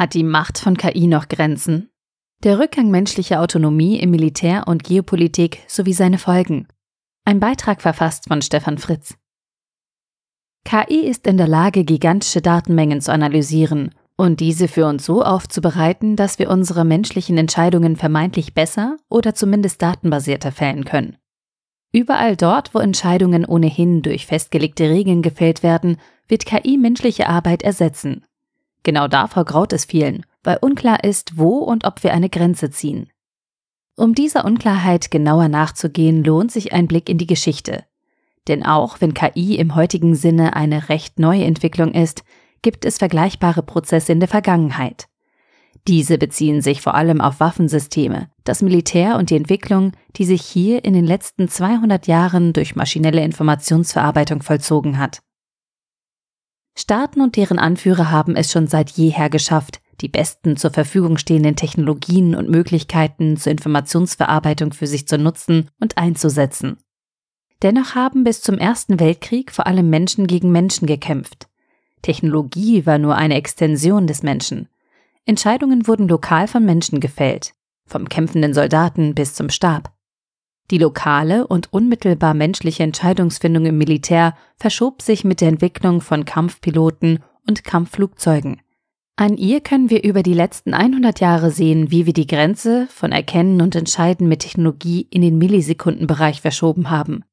Hat die Macht von KI noch Grenzen? Der Rückgang menschlicher Autonomie im Militär und Geopolitik sowie seine Folgen. Ein Beitrag verfasst von Stefan Fritz. KI ist in der Lage, gigantische Datenmengen zu analysieren und diese für uns so aufzubereiten, dass wir unsere menschlichen Entscheidungen vermeintlich besser oder zumindest datenbasierter fällen können. Überall dort, wo Entscheidungen ohnehin durch festgelegte Regeln gefällt werden, wird KI menschliche Arbeit ersetzen. Genau davor graut es vielen, weil unklar ist, wo und ob wir eine Grenze ziehen. Um dieser Unklarheit genauer nachzugehen, lohnt sich ein Blick in die Geschichte. Denn auch wenn KI im heutigen Sinne eine recht neue Entwicklung ist, gibt es vergleichbare Prozesse in der Vergangenheit. Diese beziehen sich vor allem auf Waffensysteme, das Militär und die Entwicklung, die sich hier in den letzten 200 Jahren durch maschinelle Informationsverarbeitung vollzogen hat. Staaten und deren Anführer haben es schon seit jeher geschafft, die besten zur Verfügung stehenden Technologien und Möglichkeiten zur Informationsverarbeitung für sich zu nutzen und einzusetzen. Dennoch haben bis zum Ersten Weltkrieg vor allem Menschen gegen Menschen gekämpft. Technologie war nur eine Extension des Menschen. Entscheidungen wurden lokal von Menschen gefällt, vom kämpfenden Soldaten bis zum Stab. Die lokale und unmittelbar menschliche Entscheidungsfindung im Militär verschob sich mit der Entwicklung von Kampfpiloten und Kampfflugzeugen. An ihr können wir über die letzten 100 Jahre sehen, wie wir die Grenze von Erkennen und Entscheiden mit Technologie in den Millisekundenbereich verschoben haben.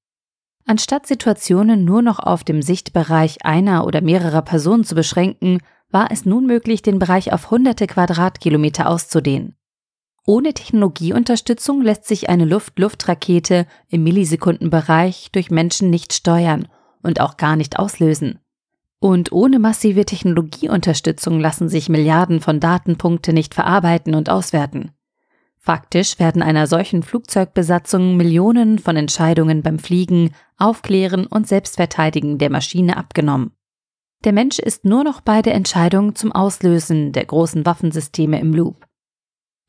Anstatt Situationen nur noch auf dem Sichtbereich einer oder mehrerer Personen zu beschränken, war es nun möglich, den Bereich auf hunderte Quadratkilometer auszudehnen. Ohne Technologieunterstützung lässt sich eine Luft-Luft-Rakete im Millisekundenbereich durch Menschen nicht steuern und auch gar nicht auslösen. Und ohne massive Technologieunterstützung lassen sich Milliarden von Datenpunkte nicht verarbeiten und auswerten. Faktisch werden einer solchen Flugzeugbesatzung Millionen von Entscheidungen beim Fliegen, Aufklären und Selbstverteidigen der Maschine abgenommen. Der Mensch ist nur noch bei der Entscheidung zum Auslösen der großen Waffensysteme im Loop.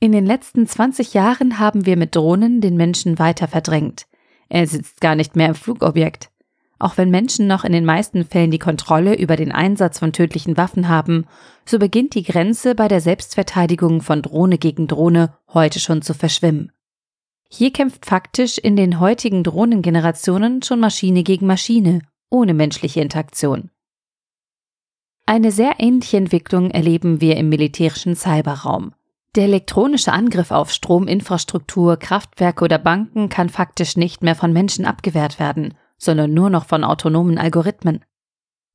In den letzten 20 Jahren haben wir mit Drohnen den Menschen weiter verdrängt. Er sitzt gar nicht mehr im Flugobjekt. Auch wenn Menschen noch in den meisten Fällen die Kontrolle über den Einsatz von tödlichen Waffen haben, so beginnt die Grenze bei der Selbstverteidigung von Drohne gegen Drohne heute schon zu verschwimmen. Hier kämpft faktisch in den heutigen Drohnengenerationen schon Maschine gegen Maschine, ohne menschliche Interaktion. Eine sehr ähnliche Entwicklung erleben wir im militärischen Cyberraum. Der elektronische Angriff auf Strominfrastruktur, Kraftwerke oder Banken kann faktisch nicht mehr von Menschen abgewehrt werden sondern nur noch von autonomen Algorithmen.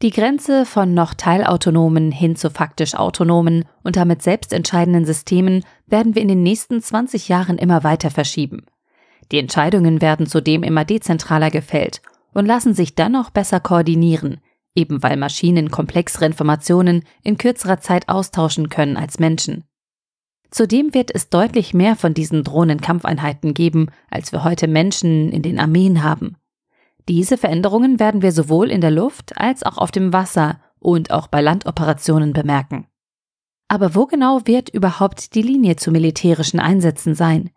Die Grenze von noch teilautonomen hin zu faktisch autonomen und damit selbstentscheidenden Systemen werden wir in den nächsten 20 Jahren immer weiter verschieben. Die Entscheidungen werden zudem immer dezentraler gefällt und lassen sich dann noch besser koordinieren, eben weil Maschinen komplexere Informationen in kürzerer Zeit austauschen können als Menschen. Zudem wird es deutlich mehr von diesen Drohnenkampfeinheiten geben, als wir heute Menschen in den Armeen haben. Diese Veränderungen werden wir sowohl in der Luft als auch auf dem Wasser und auch bei Landoperationen bemerken. Aber wo genau wird überhaupt die Linie zu militärischen Einsätzen sein?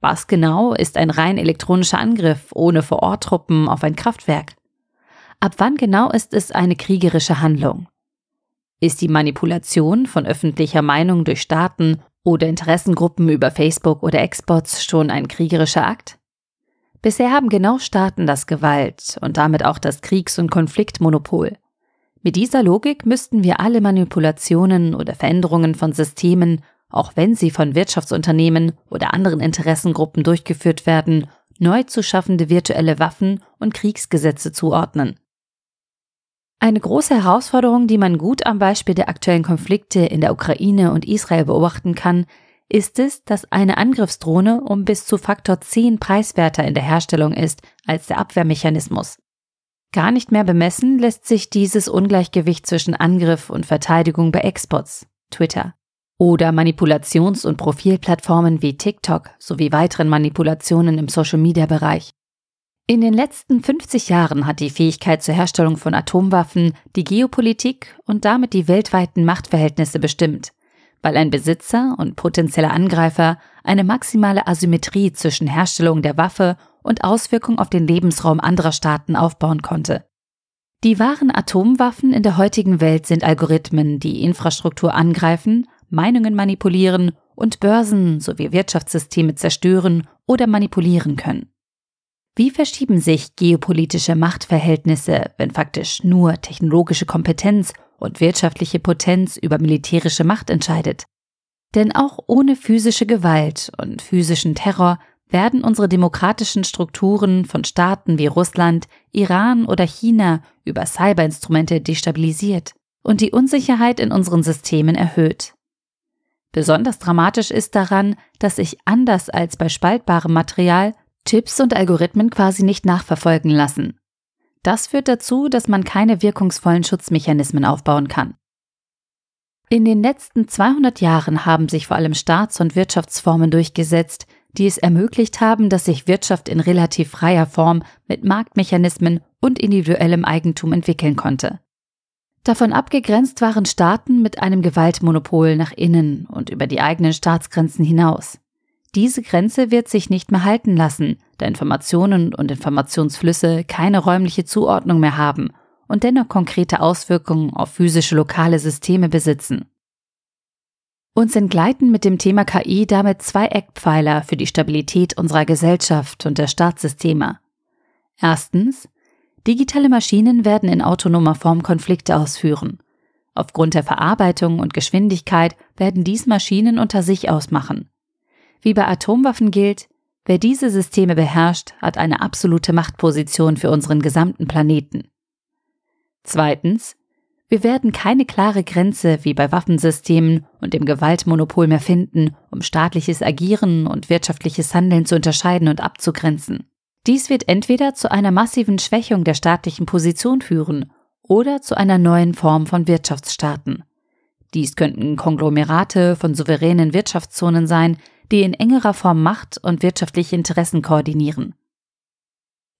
Was genau ist ein rein elektronischer Angriff ohne Vororttruppen auf ein Kraftwerk? Ab wann genau ist es eine kriegerische Handlung? Ist die Manipulation von öffentlicher Meinung durch Staaten oder Interessengruppen über Facebook oder Exports schon ein kriegerischer Akt? Bisher haben genau Staaten das Gewalt und damit auch das Kriegs- und Konfliktmonopol. Mit dieser Logik müssten wir alle Manipulationen oder Veränderungen von Systemen, auch wenn sie von Wirtschaftsunternehmen oder anderen Interessengruppen durchgeführt werden, neu zu schaffende virtuelle Waffen und Kriegsgesetze zuordnen. Eine große Herausforderung, die man gut am Beispiel der aktuellen Konflikte in der Ukraine und Israel beobachten kann, ist es, dass eine Angriffsdrohne um bis zu Faktor 10 preiswerter in der Herstellung ist als der Abwehrmechanismus. Gar nicht mehr bemessen lässt sich dieses Ungleichgewicht zwischen Angriff und Verteidigung bei Exports, Twitter, oder Manipulations- und Profilplattformen wie TikTok sowie weiteren Manipulationen im Social-Media-Bereich. In den letzten 50 Jahren hat die Fähigkeit zur Herstellung von Atomwaffen die Geopolitik und damit die weltweiten Machtverhältnisse bestimmt weil ein Besitzer und potenzieller Angreifer eine maximale Asymmetrie zwischen Herstellung der Waffe und Auswirkung auf den Lebensraum anderer Staaten aufbauen konnte. Die wahren Atomwaffen in der heutigen Welt sind Algorithmen, die Infrastruktur angreifen, Meinungen manipulieren und Börsen sowie Wirtschaftssysteme zerstören oder manipulieren können. Wie verschieben sich geopolitische Machtverhältnisse, wenn faktisch nur technologische Kompetenz und wirtschaftliche Potenz über militärische Macht entscheidet? Denn auch ohne physische Gewalt und physischen Terror werden unsere demokratischen Strukturen von Staaten wie Russland, Iran oder China über Cyberinstrumente destabilisiert und die Unsicherheit in unseren Systemen erhöht. Besonders dramatisch ist daran, dass sich anders als bei spaltbarem Material Chips und Algorithmen quasi nicht nachverfolgen lassen. Das führt dazu, dass man keine wirkungsvollen Schutzmechanismen aufbauen kann. In den letzten 200 Jahren haben sich vor allem Staats- und Wirtschaftsformen durchgesetzt, die es ermöglicht haben, dass sich Wirtschaft in relativ freier Form mit Marktmechanismen und individuellem Eigentum entwickeln konnte. Davon abgegrenzt waren Staaten mit einem Gewaltmonopol nach innen und über die eigenen Staatsgrenzen hinaus. Diese Grenze wird sich nicht mehr halten lassen, da Informationen und Informationsflüsse keine räumliche Zuordnung mehr haben und dennoch konkrete Auswirkungen auf physische lokale Systeme besitzen. Uns entgleiten mit dem Thema KI damit zwei Eckpfeiler für die Stabilität unserer Gesellschaft und der Staatssysteme. Erstens Digitale Maschinen werden in autonomer Form Konflikte ausführen. Aufgrund der Verarbeitung und Geschwindigkeit werden dies Maschinen unter sich ausmachen. Wie bei Atomwaffen gilt, wer diese Systeme beherrscht, hat eine absolute Machtposition für unseren gesamten Planeten. Zweitens, wir werden keine klare Grenze wie bei Waffensystemen und dem Gewaltmonopol mehr finden, um staatliches Agieren und wirtschaftliches Handeln zu unterscheiden und abzugrenzen. Dies wird entweder zu einer massiven Schwächung der staatlichen Position führen oder zu einer neuen Form von Wirtschaftsstaaten. Dies könnten Konglomerate von souveränen Wirtschaftszonen sein, die in engerer Form Macht und wirtschaftliche Interessen koordinieren.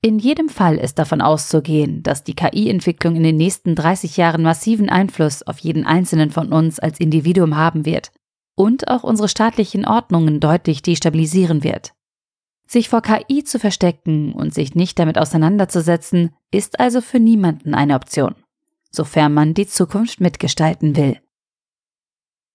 In jedem Fall ist davon auszugehen, dass die KI-Entwicklung in den nächsten 30 Jahren massiven Einfluss auf jeden einzelnen von uns als Individuum haben wird und auch unsere staatlichen Ordnungen deutlich destabilisieren wird. Sich vor KI zu verstecken und sich nicht damit auseinanderzusetzen, ist also für niemanden eine Option, sofern man die Zukunft mitgestalten will.